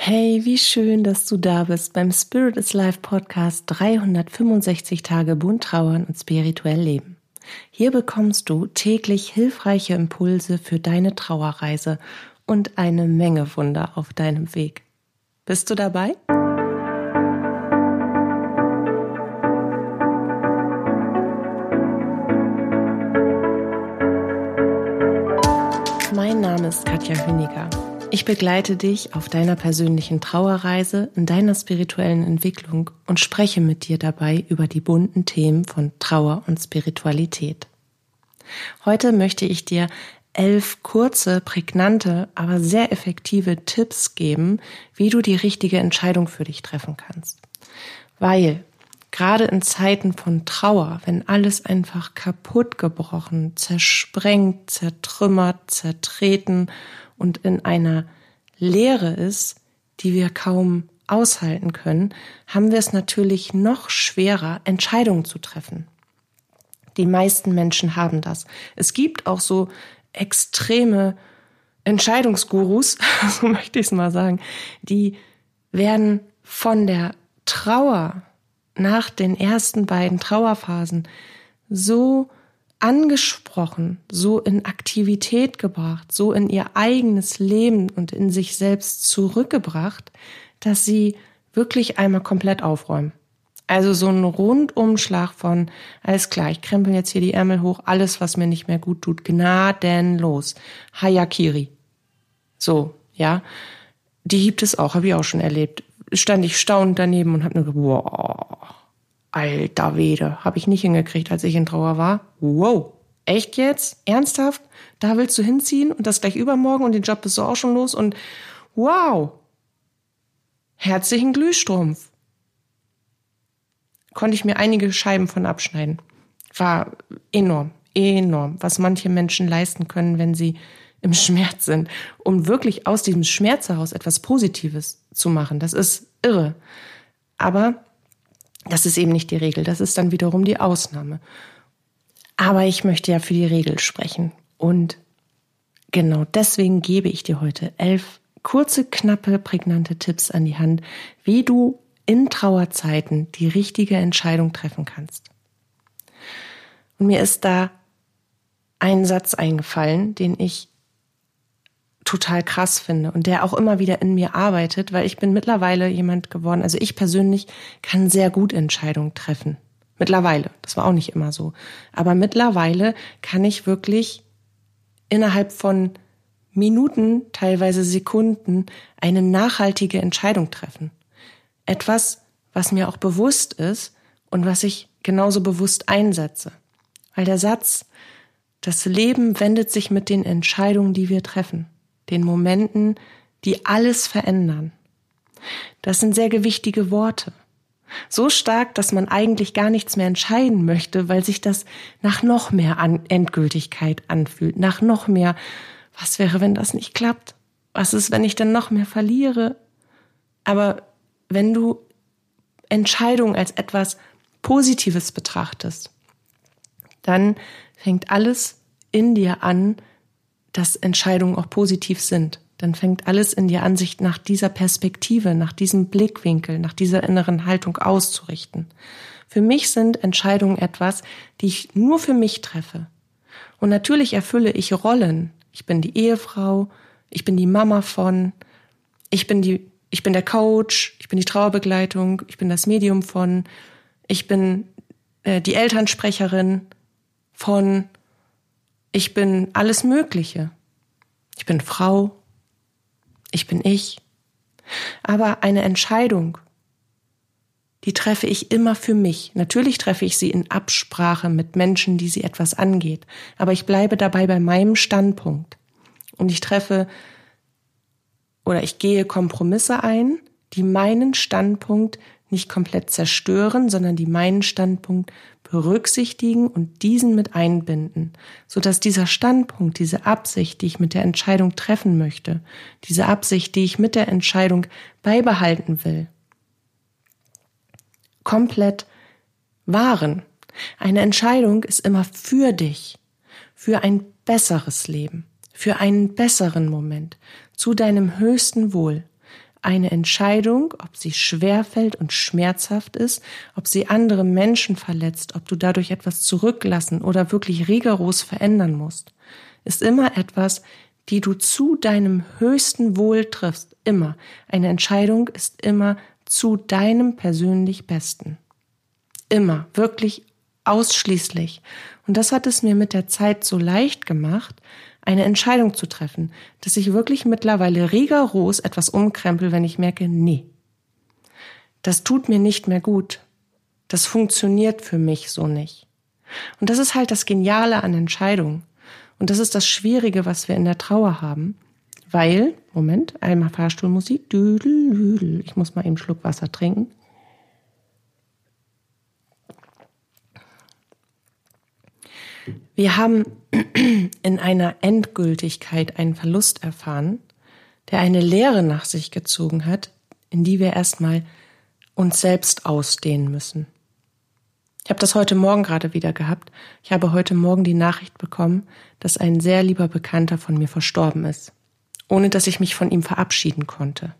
Hey, wie schön, dass du da bist beim Spirit is Life Podcast 365 Tage bunt trauern und spirituell leben. Hier bekommst du täglich hilfreiche Impulse für deine Trauerreise und eine Menge Wunder auf deinem Weg. Bist du dabei? Mein Name ist Katja Hüniger. Ich begleite dich auf deiner persönlichen Trauerreise, in deiner spirituellen Entwicklung und spreche mit dir dabei über die bunten Themen von Trauer und Spiritualität. Heute möchte ich dir elf kurze, prägnante, aber sehr effektive Tipps geben, wie du die richtige Entscheidung für dich treffen kannst. Weil gerade in Zeiten von Trauer, wenn alles einfach kaputt gebrochen, zersprengt, zertrümmert, zertreten und in einer Leere ist, die wir kaum aushalten können, haben wir es natürlich noch schwerer, Entscheidungen zu treffen. Die meisten Menschen haben das. Es gibt auch so extreme Entscheidungsgurus, so möchte ich es mal sagen, die werden von der Trauer nach den ersten beiden Trauerphasen so angesprochen, so in Aktivität gebracht, so in ihr eigenes Leben und in sich selbst zurückgebracht, dass sie wirklich einmal komplett aufräumen. Also so ein Rundumschlag von, alles klar, ich krempel jetzt hier die Ärmel hoch, alles, was mir nicht mehr gut tut, gnadenlos. Hayakiri. So, ja. Die gibt es auch, habe ich auch schon erlebt. Stand ich staunend daneben und habe nur wow, Alter Wede, habe ich nicht hingekriegt, als ich in Trauer war. Wow, echt jetzt? Ernsthaft? Da willst du hinziehen und das gleich übermorgen und den Job bist du auch schon los und wow. Herzlichen Glühstrumpf. Konnte ich mir einige Scheiben von abschneiden. War enorm, enorm, was manche Menschen leisten können, wenn sie im Schmerz sind, um wirklich aus diesem Schmerz heraus etwas Positives zu machen. Das ist irre. Aber das ist eben nicht die Regel, das ist dann wiederum die Ausnahme. Aber ich möchte ja für die Regel sprechen. Und genau deswegen gebe ich dir heute elf kurze, knappe, prägnante Tipps an die Hand, wie du in Trauerzeiten die richtige Entscheidung treffen kannst. Und mir ist da ein Satz eingefallen, den ich total krass finde und der auch immer wieder in mir arbeitet, weil ich bin mittlerweile jemand geworden, also ich persönlich kann sehr gut Entscheidungen treffen. Mittlerweile, das war auch nicht immer so, aber mittlerweile kann ich wirklich innerhalb von Minuten, teilweise Sekunden eine nachhaltige Entscheidung treffen. Etwas, was mir auch bewusst ist und was ich genauso bewusst einsetze. Weil der Satz, das Leben wendet sich mit den Entscheidungen, die wir treffen den Momenten, die alles verändern. Das sind sehr gewichtige Worte. So stark, dass man eigentlich gar nichts mehr entscheiden möchte, weil sich das nach noch mehr An Endgültigkeit anfühlt, nach noch mehr, was wäre, wenn das nicht klappt? Was ist, wenn ich dann noch mehr verliere? Aber wenn du Entscheidung als etwas Positives betrachtest, dann fängt alles in dir an, dass Entscheidungen auch positiv sind. Dann fängt alles in dir an, sich nach dieser Perspektive, nach diesem Blickwinkel, nach dieser inneren Haltung auszurichten. Für mich sind Entscheidungen etwas, die ich nur für mich treffe. Und natürlich erfülle ich Rollen. Ich bin die Ehefrau, ich bin die Mama von, ich bin die, ich bin der Coach, ich bin die Trauerbegleitung, ich bin das Medium von, ich bin äh, die Elternsprecherin von, ich bin alles Mögliche. Ich bin Frau. Ich bin ich. Aber eine Entscheidung, die treffe ich immer für mich. Natürlich treffe ich sie in Absprache mit Menschen, die sie etwas angeht. Aber ich bleibe dabei bei meinem Standpunkt. Und ich treffe oder ich gehe Kompromisse ein, die meinen Standpunkt nicht komplett zerstören, sondern die meinen Standpunkt berücksichtigen und diesen mit einbinden, so dass dieser Standpunkt, diese Absicht, die ich mit der Entscheidung treffen möchte, diese Absicht, die ich mit der Entscheidung beibehalten will, komplett wahren. Eine Entscheidung ist immer für dich, für ein besseres Leben, für einen besseren Moment, zu deinem höchsten Wohl. Eine Entscheidung, ob sie schwerfällt und schmerzhaft ist, ob sie andere Menschen verletzt, ob du dadurch etwas zurücklassen oder wirklich rigoros verändern musst, ist immer etwas, die du zu deinem höchsten Wohl triffst. Immer. Eine Entscheidung ist immer zu deinem persönlich Besten. Immer. Wirklich ausschließlich. Und das hat es mir mit der Zeit so leicht gemacht, eine Entscheidung zu treffen, dass ich wirklich mittlerweile rigoros etwas umkrempel, wenn ich merke, nee, das tut mir nicht mehr gut. Das funktioniert für mich so nicht. Und das ist halt das Geniale an Entscheidungen. Und das ist das Schwierige, was wir in der Trauer haben. Weil, Moment, einmal Fahrstuhlmusik, düdel, düdel. Ich muss mal eben einen Schluck Wasser trinken. Wir haben in einer Endgültigkeit einen Verlust erfahren, der eine Lehre nach sich gezogen hat, in die wir erstmal uns selbst ausdehnen müssen. Ich habe das heute Morgen gerade wieder gehabt. Ich habe heute Morgen die Nachricht bekommen, dass ein sehr lieber Bekannter von mir verstorben ist, ohne dass ich mich von ihm verabschieden konnte.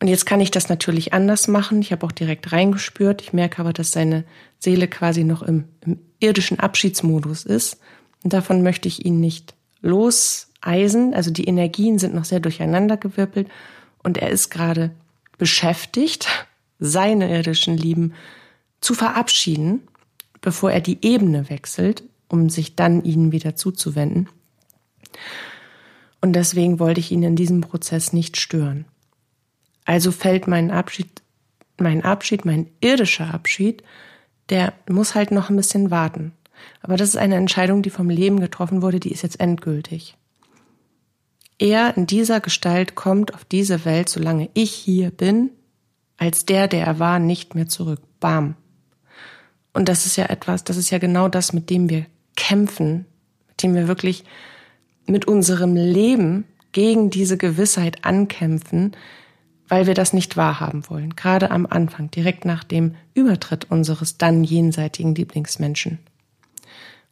Und jetzt kann ich das natürlich anders machen. Ich habe auch direkt reingespürt. Ich merke aber, dass seine Seele quasi noch im, im irdischen Abschiedsmodus ist. Und davon möchte ich ihn nicht loseisen. Also die Energien sind noch sehr durcheinandergewirbelt. Und er ist gerade beschäftigt, seine irdischen Lieben zu verabschieden, bevor er die Ebene wechselt, um sich dann ihnen wieder zuzuwenden. Und deswegen wollte ich ihn in diesem Prozess nicht stören. Also fällt mein Abschied, mein Abschied, mein irdischer Abschied, der muss halt noch ein bisschen warten. Aber das ist eine Entscheidung, die vom Leben getroffen wurde, die ist jetzt endgültig. Er in dieser Gestalt kommt auf diese Welt, solange ich hier bin, als der, der er war, nicht mehr zurück. Bam. Und das ist ja etwas, das ist ja genau das, mit dem wir kämpfen, mit dem wir wirklich mit unserem Leben gegen diese Gewissheit ankämpfen, weil wir das nicht wahrhaben wollen, gerade am Anfang, direkt nach dem Übertritt unseres dann jenseitigen Lieblingsmenschen.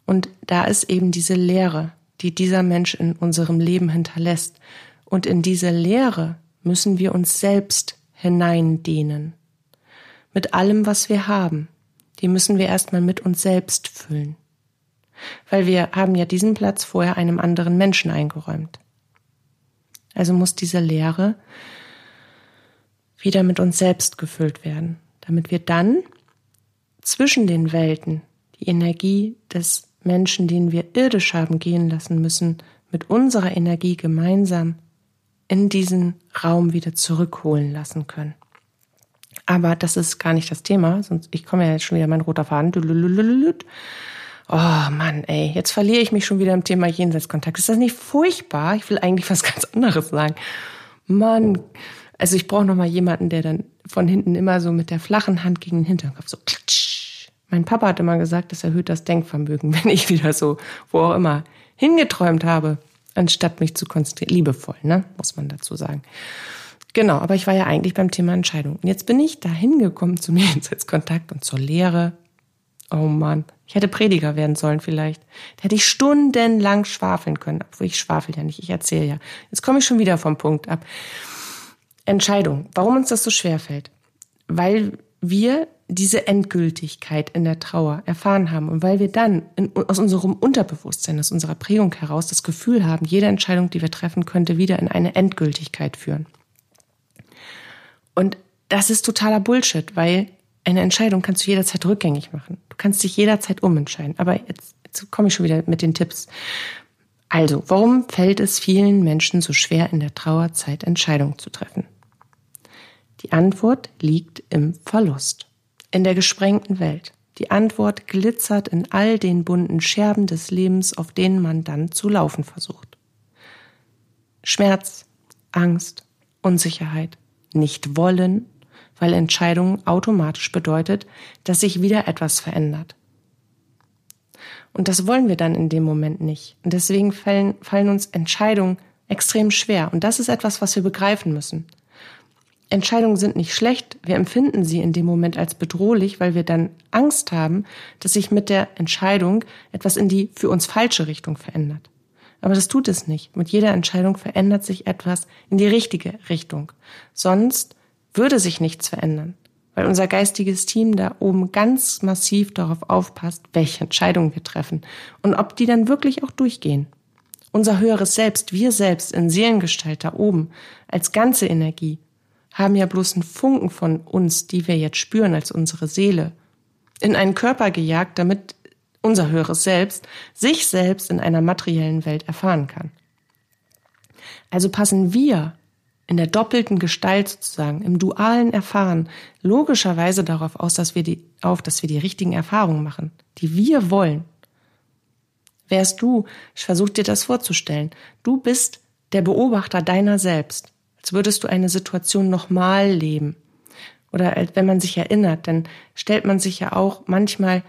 Und da ist eben diese Leere, die dieser Mensch in unserem Leben hinterlässt. Und in diese Leere müssen wir uns selbst hineindehnen. Mit allem, was wir haben. Die müssen wir erstmal mit uns selbst füllen. Weil wir haben ja diesen Platz vorher einem anderen Menschen eingeräumt. Also muss diese Leere wieder mit uns selbst gefüllt werden, damit wir dann zwischen den Welten die Energie des Menschen, den wir irdisch haben gehen lassen müssen, mit unserer Energie gemeinsam in diesen Raum wieder zurückholen lassen können. Aber das ist gar nicht das Thema, sonst ich komme ja jetzt schon wieder mein roter Faden. Oh Mann, ey, jetzt verliere ich mich schon wieder im Thema Jenseitskontakt. Ist das nicht furchtbar? Ich will eigentlich was ganz anderes sagen. Mann, also ich brauche noch mal jemanden, der dann von hinten immer so mit der flachen Hand gegen den Hinterkopf so klatsch. Mein Papa hat immer gesagt, das erhöht das Denkvermögen, wenn ich wieder so, wo auch immer, hingeträumt habe, anstatt mich zu konzentrieren. Liebevoll, ne? Muss man dazu sagen. Genau, aber ich war ja eigentlich beim Thema Entscheidung. Und jetzt bin ich da hingekommen zum Jenseitskontakt und zur Lehre. Oh Mann, ich hätte Prediger werden sollen vielleicht. Da hätte ich stundenlang schwafeln können, obwohl ich schwafel ja nicht, ich erzähle ja. Jetzt komme ich schon wieder vom Punkt ab. Entscheidung. Warum uns das so schwer fällt? Weil wir diese Endgültigkeit in der Trauer erfahren haben und weil wir dann in, aus unserem Unterbewusstsein, aus unserer Prägung heraus das Gefühl haben, jede Entscheidung, die wir treffen, könnte wieder in eine Endgültigkeit führen. Und das ist totaler Bullshit, weil eine Entscheidung kannst du jederzeit rückgängig machen. Du kannst dich jederzeit umentscheiden. Aber jetzt, jetzt komme ich schon wieder mit den Tipps. Also, warum fällt es vielen Menschen so schwer, in der Trauerzeit Entscheidungen zu treffen? Die Antwort liegt im Verlust, in der gesprengten Welt. Die Antwort glitzert in all den bunten Scherben des Lebens, auf denen man dann zu laufen versucht. Schmerz, Angst, Unsicherheit, nicht wollen, weil Entscheidung automatisch bedeutet, dass sich wieder etwas verändert. Und das wollen wir dann in dem Moment nicht. Und deswegen fallen, fallen uns Entscheidungen extrem schwer. Und das ist etwas, was wir begreifen müssen. Entscheidungen sind nicht schlecht, wir empfinden sie in dem Moment als bedrohlich, weil wir dann Angst haben, dass sich mit der Entscheidung etwas in die für uns falsche Richtung verändert. Aber das tut es nicht. Mit jeder Entscheidung verändert sich etwas in die richtige Richtung. Sonst würde sich nichts verändern, weil unser geistiges Team da oben ganz massiv darauf aufpasst, welche Entscheidungen wir treffen und ob die dann wirklich auch durchgehen. Unser höheres Selbst, wir selbst in Seelengestalt da oben, als ganze Energie, haben ja bloß einen Funken von uns, die wir jetzt spüren als unsere Seele, in einen Körper gejagt, damit unser höheres Selbst sich selbst in einer materiellen Welt erfahren kann. Also passen wir in der doppelten Gestalt sozusagen, im dualen Erfahren, logischerweise darauf aus, dass wir die, auf, dass wir die richtigen Erfahrungen machen, die wir wollen. Wärst du, ich versuche dir das vorzustellen, du bist der Beobachter deiner selbst als würdest du eine Situation nochmal leben. Oder wenn man sich erinnert, dann stellt man sich ja auch manchmal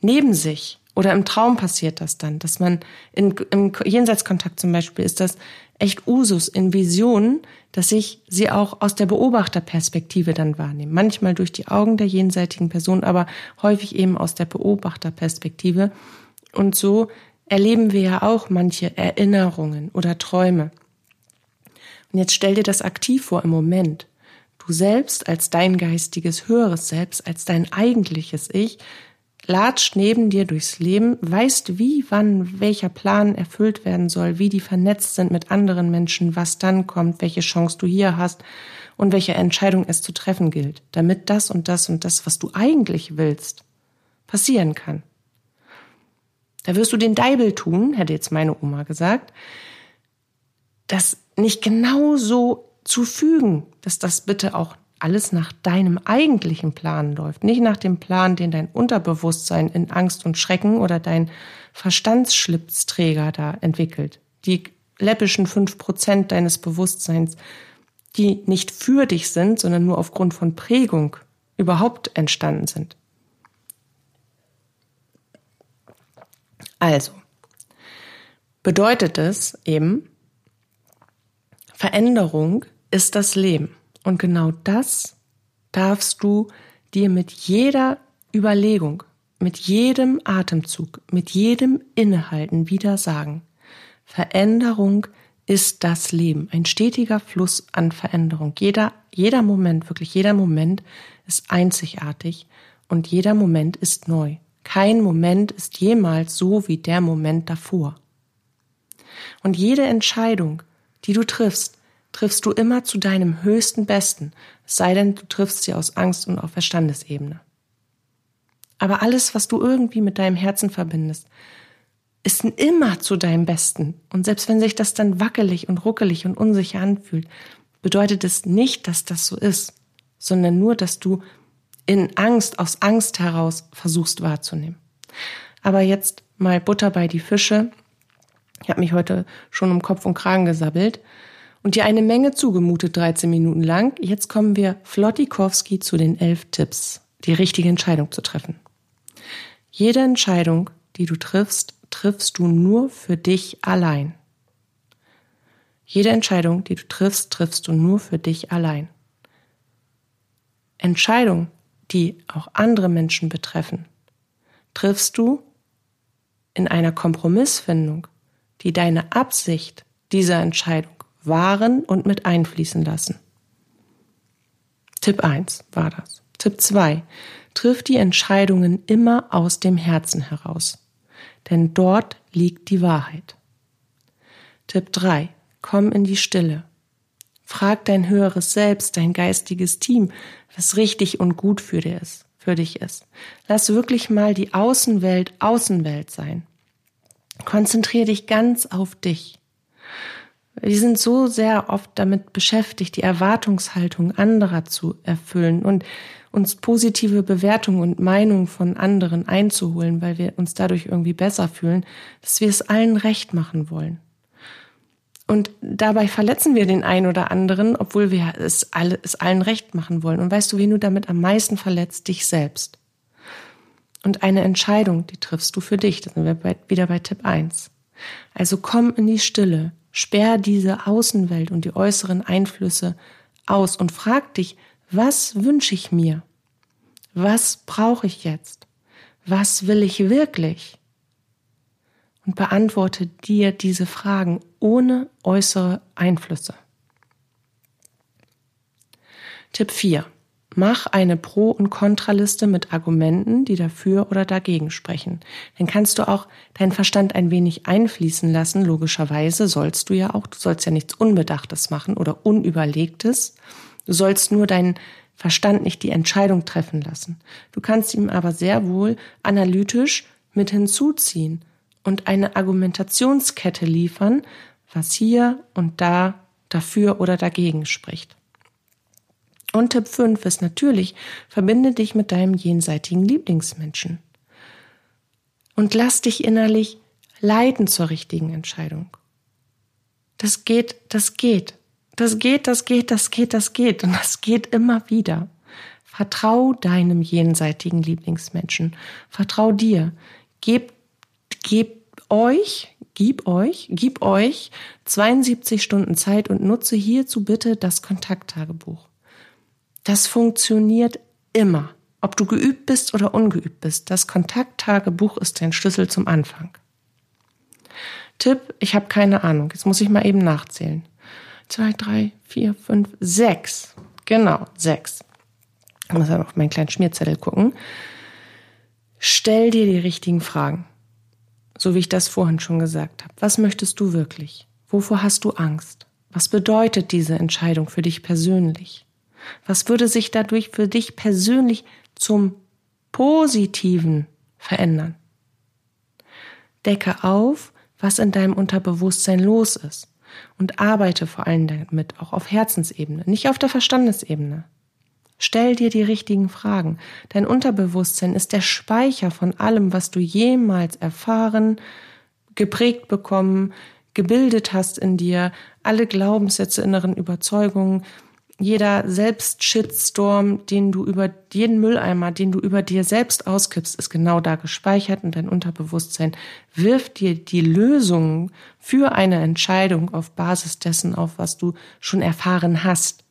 neben sich oder im Traum passiert das dann, dass man in, im Jenseitskontakt zum Beispiel ist das echt Usus in Visionen, dass ich sie auch aus der Beobachterperspektive dann wahrnehme. Manchmal durch die Augen der jenseitigen Person, aber häufig eben aus der Beobachterperspektive. Und so erleben wir ja auch manche Erinnerungen oder Träume. Und jetzt stell dir das aktiv vor im Moment. Du selbst als dein geistiges höheres Selbst, als dein eigentliches Ich, latscht neben dir durchs Leben, weißt wie, wann, welcher Plan erfüllt werden soll, wie die vernetzt sind mit anderen Menschen, was dann kommt, welche Chance du hier hast und welche Entscheidung es zu treffen gilt, damit das und das und das, was du eigentlich willst, passieren kann. Da wirst du den Deibel tun, hätte jetzt meine Oma gesagt, das nicht genau so zu fügen, dass das bitte auch alles nach deinem eigentlichen Plan läuft, nicht nach dem Plan, den dein Unterbewusstsein in Angst und Schrecken oder dein Verstandsschlipsträger da entwickelt. Die läppischen fünf Prozent deines Bewusstseins, die nicht für dich sind, sondern nur aufgrund von Prägung überhaupt entstanden sind. Also, bedeutet es eben, Veränderung ist das Leben. Und genau das darfst du dir mit jeder Überlegung, mit jedem Atemzug, mit jedem Innehalten wieder sagen. Veränderung ist das Leben, ein stetiger Fluss an Veränderung. Jeder, jeder Moment, wirklich jeder Moment ist einzigartig und jeder Moment ist neu. Kein Moment ist jemals so wie der Moment davor. Und jede Entscheidung, die du triffst, triffst du immer zu deinem höchsten Besten, es sei denn, du triffst sie aus Angst und auf Verstandesebene. Aber alles, was du irgendwie mit deinem Herzen verbindest, ist immer zu deinem Besten. Und selbst wenn sich das dann wackelig und ruckelig und unsicher anfühlt, bedeutet es nicht, dass das so ist, sondern nur, dass du in Angst, aus Angst heraus versuchst wahrzunehmen. Aber jetzt mal Butter bei die Fische. Ich habe mich heute schon um Kopf und Kragen gesabbelt und dir eine Menge zugemutet 13 Minuten lang. Jetzt kommen wir Flottikowski zu den elf Tipps, die richtige Entscheidung zu treffen. Jede Entscheidung, die du triffst, triffst du nur für dich allein. Jede Entscheidung, die du triffst, triffst du nur für dich allein. Entscheidungen, die auch andere Menschen betreffen, triffst du in einer Kompromissfindung, die deine Absicht dieser Entscheidung wahren und mit einfließen lassen. Tipp 1 war das. Tipp 2. Triff die Entscheidungen immer aus dem Herzen heraus, denn dort liegt die Wahrheit. Tipp 3. Komm in die Stille. Frag dein höheres Selbst, dein geistiges Team, was richtig und gut für, für dich ist. Lass wirklich mal die Außenwelt Außenwelt sein. Konzentrier dich ganz auf dich. Wir sind so sehr oft damit beschäftigt, die Erwartungshaltung anderer zu erfüllen und uns positive Bewertungen und Meinungen von anderen einzuholen, weil wir uns dadurch irgendwie besser fühlen, dass wir es allen recht machen wollen. Und dabei verletzen wir den einen oder anderen, obwohl wir es, es allen recht machen wollen. Und weißt du, wen du damit am meisten verletzt? Dich selbst. Und eine Entscheidung, die triffst du für dich. Da sind wir bei, wieder bei Tipp 1. Also komm in die Stille, Sperr diese Außenwelt und die äußeren Einflüsse aus und frag dich, was wünsche ich mir? Was brauche ich jetzt? Was will ich wirklich? und beantworte dir diese Fragen ohne äußere Einflüsse. Tipp 4. Mach eine Pro- und Kontraliste mit Argumenten, die dafür oder dagegen sprechen. Dann kannst du auch deinen Verstand ein wenig einfließen lassen. Logischerweise sollst du ja auch. Du sollst ja nichts Unbedachtes machen oder Unüberlegtes. Du sollst nur deinen Verstand nicht die Entscheidung treffen lassen. Du kannst ihm aber sehr wohl analytisch mit hinzuziehen und eine Argumentationskette liefern, was hier und da dafür oder dagegen spricht. Und Tipp 5 ist natürlich, verbinde dich mit deinem jenseitigen Lieblingsmenschen. Und lass dich innerlich leiten zur richtigen Entscheidung. Das geht, das geht. Das geht, das geht, das geht, das geht. Und das geht immer wieder. Vertrau deinem jenseitigen Lieblingsmenschen. Vertrau dir. Gib, gib euch, gib euch, gib euch 72 Stunden Zeit und nutze hierzu bitte das Kontakttagebuch. Das funktioniert immer. Ob du geübt bist oder ungeübt bist, das Kontakttagebuch ist dein Schlüssel zum Anfang. Tipp, ich habe keine Ahnung. Jetzt muss ich mal eben nachzählen. Zwei, drei, vier, fünf, sechs. Genau, sechs. Ich muss aber auf meinen kleinen Schmierzettel gucken. Stell dir die richtigen Fragen. So wie ich das vorhin schon gesagt habe. Was möchtest du wirklich? Wovor hast du Angst? Was bedeutet diese Entscheidung für dich persönlich? Was würde sich dadurch für dich persönlich zum Positiven verändern? Decke auf, was in deinem Unterbewusstsein los ist und arbeite vor allem damit, auch auf Herzensebene, nicht auf der Verstandesebene. Stell dir die richtigen Fragen. Dein Unterbewusstsein ist der Speicher von allem, was du jemals erfahren, geprägt bekommen, gebildet hast in dir, alle Glaubenssätze, inneren Überzeugungen, jeder Selbstshitstorm, den du über jeden Mülleimer, den du über dir selbst auskippst, ist genau da gespeichert und dein Unterbewusstsein wirft dir die Lösungen für eine Entscheidung auf Basis dessen auf, was du schon erfahren hast.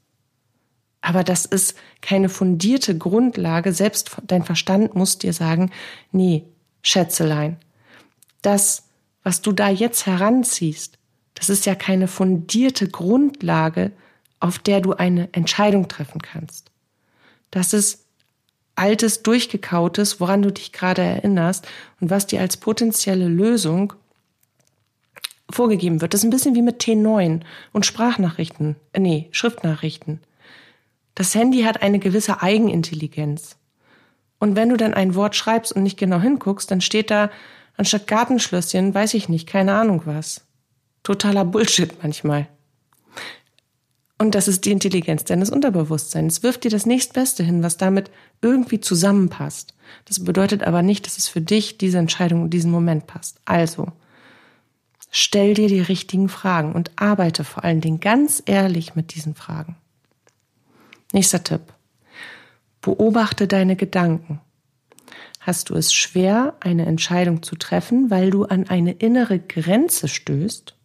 Aber das ist keine fundierte Grundlage. Selbst dein Verstand muss dir sagen, nee, Schätzelein, das, was du da jetzt heranziehst, das ist ja keine fundierte Grundlage, auf der du eine Entscheidung treffen kannst. Das ist altes, durchgekautes, woran du dich gerade erinnerst und was dir als potenzielle Lösung vorgegeben wird. Das ist ein bisschen wie mit T9 und Sprachnachrichten, äh, nee, Schriftnachrichten. Das Handy hat eine gewisse Eigenintelligenz. Und wenn du dann ein Wort schreibst und nicht genau hinguckst, dann steht da anstatt Gartenschlösschen, weiß ich nicht, keine Ahnung was. Totaler Bullshit manchmal. Und das ist die Intelligenz deines Unterbewusstseins. Es wirft dir das nächstbeste hin, was damit irgendwie zusammenpasst. Das bedeutet aber nicht, dass es für dich diese Entscheidung in diesem Moment passt. Also, stell dir die richtigen Fragen und arbeite vor allen Dingen ganz ehrlich mit diesen Fragen. Nächster Tipp. Beobachte deine Gedanken. Hast du es schwer, eine Entscheidung zu treffen, weil du an eine innere Grenze stößt?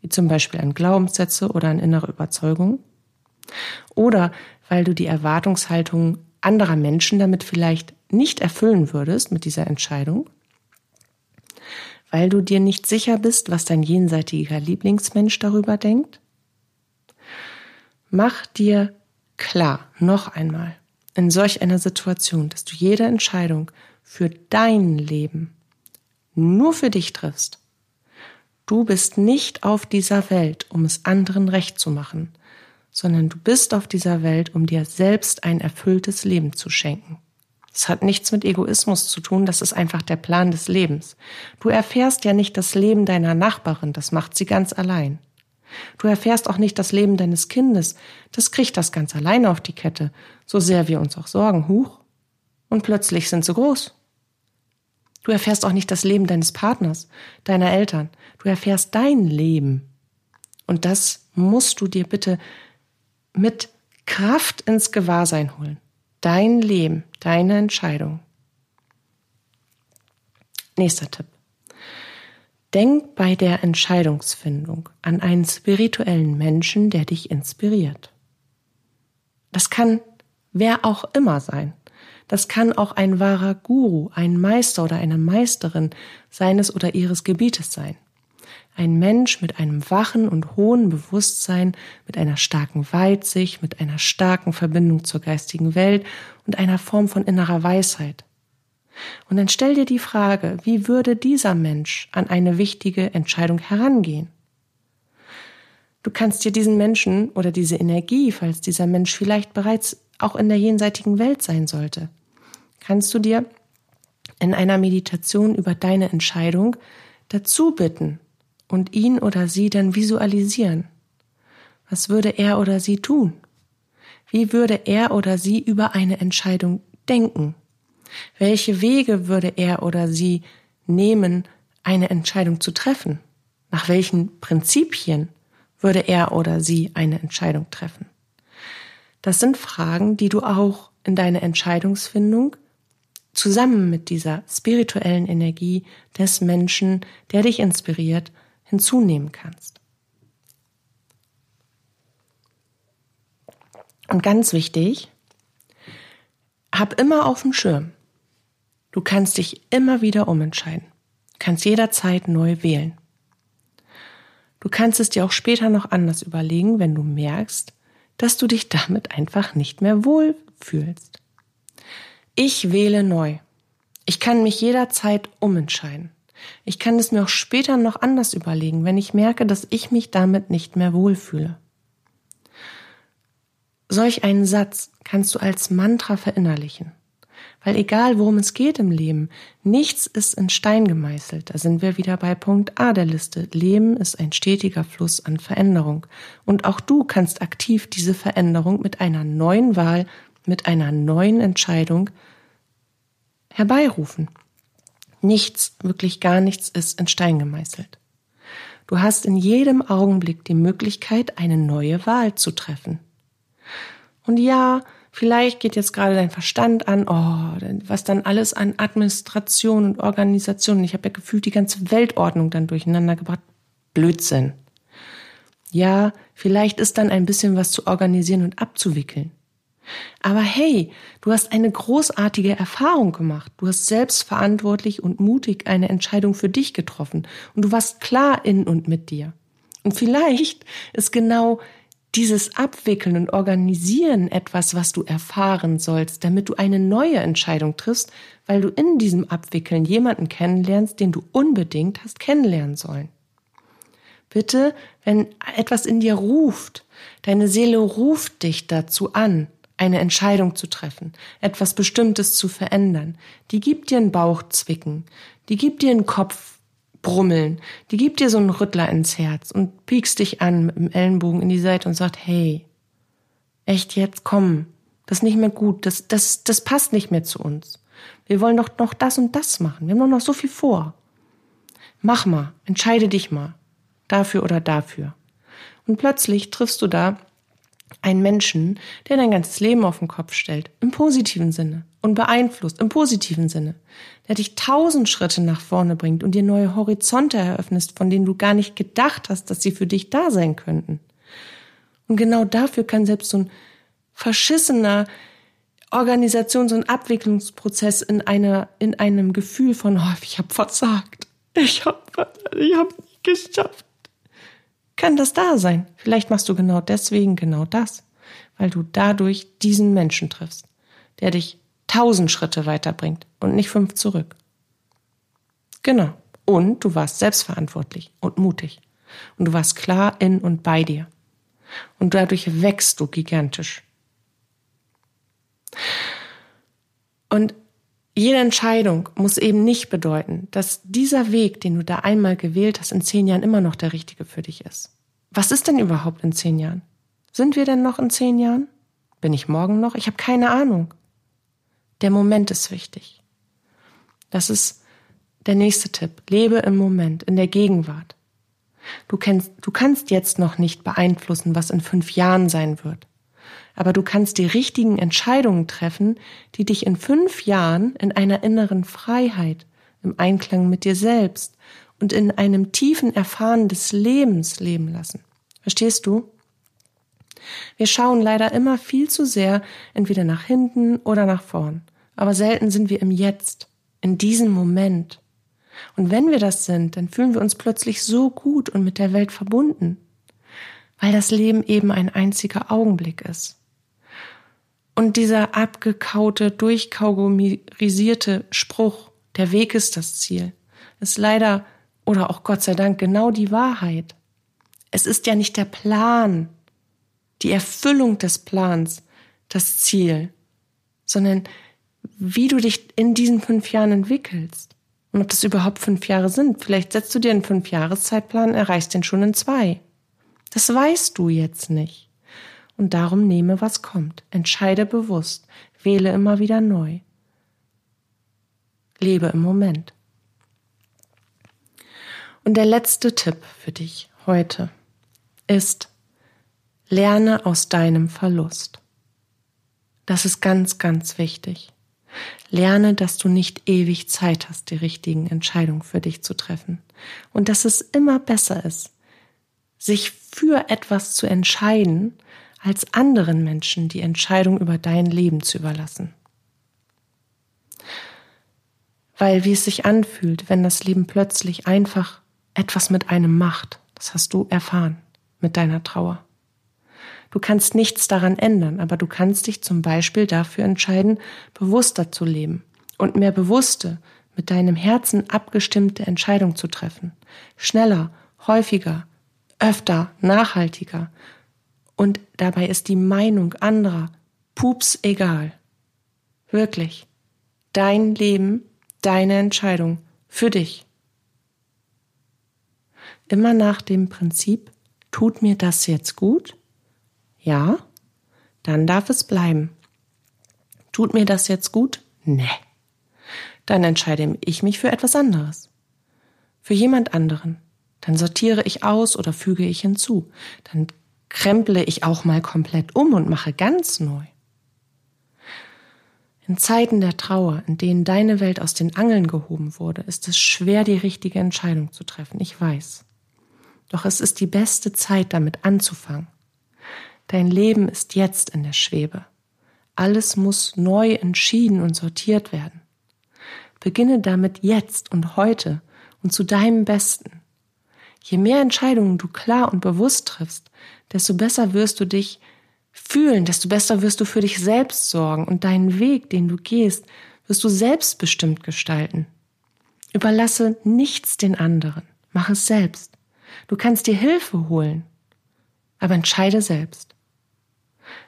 Wie zum Beispiel an Glaubenssätze oder an innere Überzeugungen. Oder weil du die Erwartungshaltung anderer Menschen damit vielleicht nicht erfüllen würdest mit dieser Entscheidung. Weil du dir nicht sicher bist, was dein jenseitiger Lieblingsmensch darüber denkt. Mach dir klar, noch einmal, in solch einer Situation, dass du jede Entscheidung für dein Leben nur für dich triffst Du bist nicht auf dieser Welt, um es anderen recht zu machen, sondern du bist auf dieser Welt, um dir selbst ein erfülltes Leben zu schenken. Es hat nichts mit Egoismus zu tun, das ist einfach der Plan des Lebens. Du erfährst ja nicht das Leben deiner Nachbarin, das macht sie ganz allein. Du erfährst auch nicht das Leben deines Kindes, das kriegt das ganz alleine auf die Kette, so sehr wir uns auch sorgen, huch. Und plötzlich sind sie groß. Du erfährst auch nicht das Leben deines Partners, deiner Eltern. Du erfährst dein Leben. Und das musst du dir bitte mit Kraft ins Gewahrsein holen. Dein Leben, deine Entscheidung. Nächster Tipp. Denk bei der Entscheidungsfindung an einen spirituellen Menschen, der dich inspiriert. Das kann wer auch immer sein. Das kann auch ein wahrer Guru, ein Meister oder eine Meisterin seines oder ihres Gebietes sein. Ein Mensch mit einem wachen und hohen Bewusstsein, mit einer starken Weitsicht, mit einer starken Verbindung zur geistigen Welt und einer Form von innerer Weisheit. Und dann stell dir die Frage, wie würde dieser Mensch an eine wichtige Entscheidung herangehen? Du kannst dir diesen Menschen oder diese Energie, falls dieser Mensch vielleicht bereits auch in der jenseitigen Welt sein sollte, kannst du dir in einer Meditation über deine Entscheidung dazu bitten und ihn oder sie dann visualisieren. Was würde er oder sie tun? Wie würde er oder sie über eine Entscheidung denken? Welche Wege würde er oder sie nehmen, eine Entscheidung zu treffen? Nach welchen Prinzipien würde er oder sie eine Entscheidung treffen? Das sind Fragen, die du auch in deine Entscheidungsfindung zusammen mit dieser spirituellen Energie des Menschen, der dich inspiriert, hinzunehmen kannst. Und ganz wichtig, hab immer auf dem Schirm. Du kannst dich immer wieder umentscheiden, kannst jederzeit neu wählen. Du kannst es dir auch später noch anders überlegen, wenn du merkst, dass du dich damit einfach nicht mehr wohl fühlst. Ich wähle neu. Ich kann mich jederzeit umentscheiden. Ich kann es mir auch später noch anders überlegen, wenn ich merke, dass ich mich damit nicht mehr wohlfühle. Solch einen Satz kannst du als Mantra verinnerlichen. Weil egal worum es geht im Leben, nichts ist in Stein gemeißelt. Da sind wir wieder bei Punkt A der Liste. Leben ist ein stetiger Fluss an Veränderung. Und auch du kannst aktiv diese Veränderung mit einer neuen Wahl, mit einer neuen Entscheidung herbeirufen. Nichts, wirklich gar nichts ist in Stein gemeißelt. Du hast in jedem Augenblick die Möglichkeit, eine neue Wahl zu treffen. Und ja, Vielleicht geht jetzt gerade dein Verstand an, oh, was dann alles an Administration und Organisation. Ich habe ja gefühlt die ganze Weltordnung dann durcheinander gebracht. Blödsinn. Ja, vielleicht ist dann ein bisschen was zu organisieren und abzuwickeln. Aber hey, du hast eine großartige Erfahrung gemacht. Du hast selbstverantwortlich und mutig eine Entscheidung für dich getroffen. Und du warst klar in und mit dir. Und vielleicht ist genau dieses Abwickeln und Organisieren etwas, was du erfahren sollst, damit du eine neue Entscheidung triffst, weil du in diesem Abwickeln jemanden kennenlernst, den du unbedingt hast kennenlernen sollen. Bitte, wenn etwas in dir ruft, deine Seele ruft dich dazu an, eine Entscheidung zu treffen, etwas Bestimmtes zu verändern, die gibt dir einen Bauchzwicken, die gibt dir einen Kopf Brummeln. Die gibt dir so einen Rüttler ins Herz und piekst dich an mit dem Ellenbogen in die Seite und sagt, hey, echt jetzt, komm, das ist nicht mehr gut, das, das, das passt nicht mehr zu uns. Wir wollen doch noch das und das machen. Wir haben doch noch so viel vor. Mach mal, entscheide dich mal. Dafür oder dafür. Und plötzlich triffst du da einen Menschen, der dein ganzes Leben auf den Kopf stellt, im positiven Sinne und beeinflusst, im positiven Sinne, der dich tausend Schritte nach vorne bringt und dir neue Horizonte eröffnest, von denen du gar nicht gedacht hast, dass sie für dich da sein könnten. Und genau dafür kann selbst so ein verschissener Organisations- und Abwicklungsprozess in einer, in einem Gefühl von, oh, ich habe versagt, ich habe ich hab nicht geschafft, kann das da sein. Vielleicht machst du genau deswegen genau das, weil du dadurch diesen Menschen triffst, der dich tausend Schritte weiterbringt und nicht fünf zurück. Genau. Und du warst selbstverantwortlich und mutig. Und du warst klar in und bei dir. Und dadurch wächst du gigantisch. Und jede Entscheidung muss eben nicht bedeuten, dass dieser Weg, den du da einmal gewählt hast, in zehn Jahren immer noch der richtige für dich ist. Was ist denn überhaupt in zehn Jahren? Sind wir denn noch in zehn Jahren? Bin ich morgen noch? Ich habe keine Ahnung. Der Moment ist wichtig. Das ist der nächste Tipp. Lebe im Moment, in der Gegenwart. Du, kennst, du kannst jetzt noch nicht beeinflussen, was in fünf Jahren sein wird aber du kannst die richtigen Entscheidungen treffen, die dich in fünf Jahren in einer inneren Freiheit, im Einklang mit dir selbst und in einem tiefen Erfahren des Lebens leben lassen. Verstehst du? Wir schauen leider immer viel zu sehr entweder nach hinten oder nach vorn. aber selten sind wir im Jetzt, in diesem Moment. Und wenn wir das sind, dann fühlen wir uns plötzlich so gut und mit der Welt verbunden, weil das Leben eben ein einziger Augenblick ist. Und dieser abgekaute, durchkaugumisierte Spruch, der Weg ist das Ziel, ist leider oder auch Gott sei Dank genau die Wahrheit. Es ist ja nicht der Plan, die Erfüllung des Plans, das Ziel, sondern wie du dich in diesen fünf Jahren entwickelst. Und ob das überhaupt fünf Jahre sind. Vielleicht setzt du dir einen Fünfjahreszeitplan, erreichst den schon in zwei. Das weißt du jetzt nicht. Und darum nehme, was kommt. Entscheide bewusst. Wähle immer wieder neu. Lebe im Moment. Und der letzte Tipp für dich heute ist, lerne aus deinem Verlust. Das ist ganz, ganz wichtig. Lerne, dass du nicht ewig Zeit hast, die richtigen Entscheidungen für dich zu treffen. Und dass es immer besser ist, sich für etwas zu entscheiden, als anderen Menschen die Entscheidung über dein Leben zu überlassen. Weil wie es sich anfühlt, wenn das Leben plötzlich einfach etwas mit einem macht, das hast du erfahren mit deiner Trauer. Du kannst nichts daran ändern, aber du kannst dich zum Beispiel dafür entscheiden, bewusster zu leben und mehr bewusste, mit deinem Herzen abgestimmte Entscheidungen zu treffen. Schneller, häufiger, öfter, nachhaltiger. Und dabei ist die Meinung anderer pups egal. Wirklich. Dein Leben, deine Entscheidung für dich. Immer nach dem Prinzip, tut mir das jetzt gut? Ja? Dann darf es bleiben. Tut mir das jetzt gut? Nee. Dann entscheide ich mich für etwas anderes. Für jemand anderen. Dann sortiere ich aus oder füge ich hinzu. Dann kremple ich auch mal komplett um und mache ganz neu. In Zeiten der Trauer, in denen deine Welt aus den Angeln gehoben wurde, ist es schwer, die richtige Entscheidung zu treffen. Ich weiß. Doch es ist die beste Zeit, damit anzufangen. Dein Leben ist jetzt in der Schwebe. Alles muss neu entschieden und sortiert werden. Beginne damit jetzt und heute und zu deinem Besten. Je mehr Entscheidungen du klar und bewusst triffst, desto besser wirst du dich fühlen, desto besser wirst du für dich selbst sorgen und deinen Weg, den du gehst, wirst du selbstbestimmt gestalten. Überlasse nichts den anderen, mach es selbst. Du kannst dir Hilfe holen, aber entscheide selbst.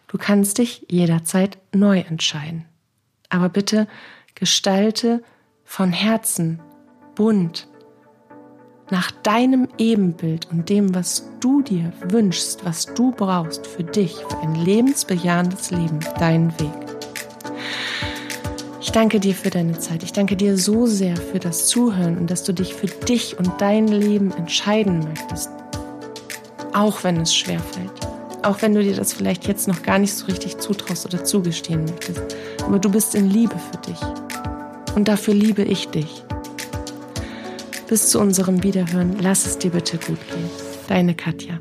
Du kannst dich jederzeit neu entscheiden. Aber bitte gestalte von Herzen bunt nach deinem Ebenbild und dem, was du dir wünschst, was du brauchst für dich, für ein lebensbejahendes Leben, deinen Weg. Ich danke dir für deine Zeit. Ich danke dir so sehr für das Zuhören und dass du dich für dich und dein Leben entscheiden möchtest. Auch wenn es schwer fällt. Auch wenn du dir das vielleicht jetzt noch gar nicht so richtig zutraust oder zugestehen möchtest. Aber du bist in Liebe für dich. Und dafür liebe ich dich. Bis zu unserem Wiederhören, lass es dir bitte gut gehen. Deine Katja.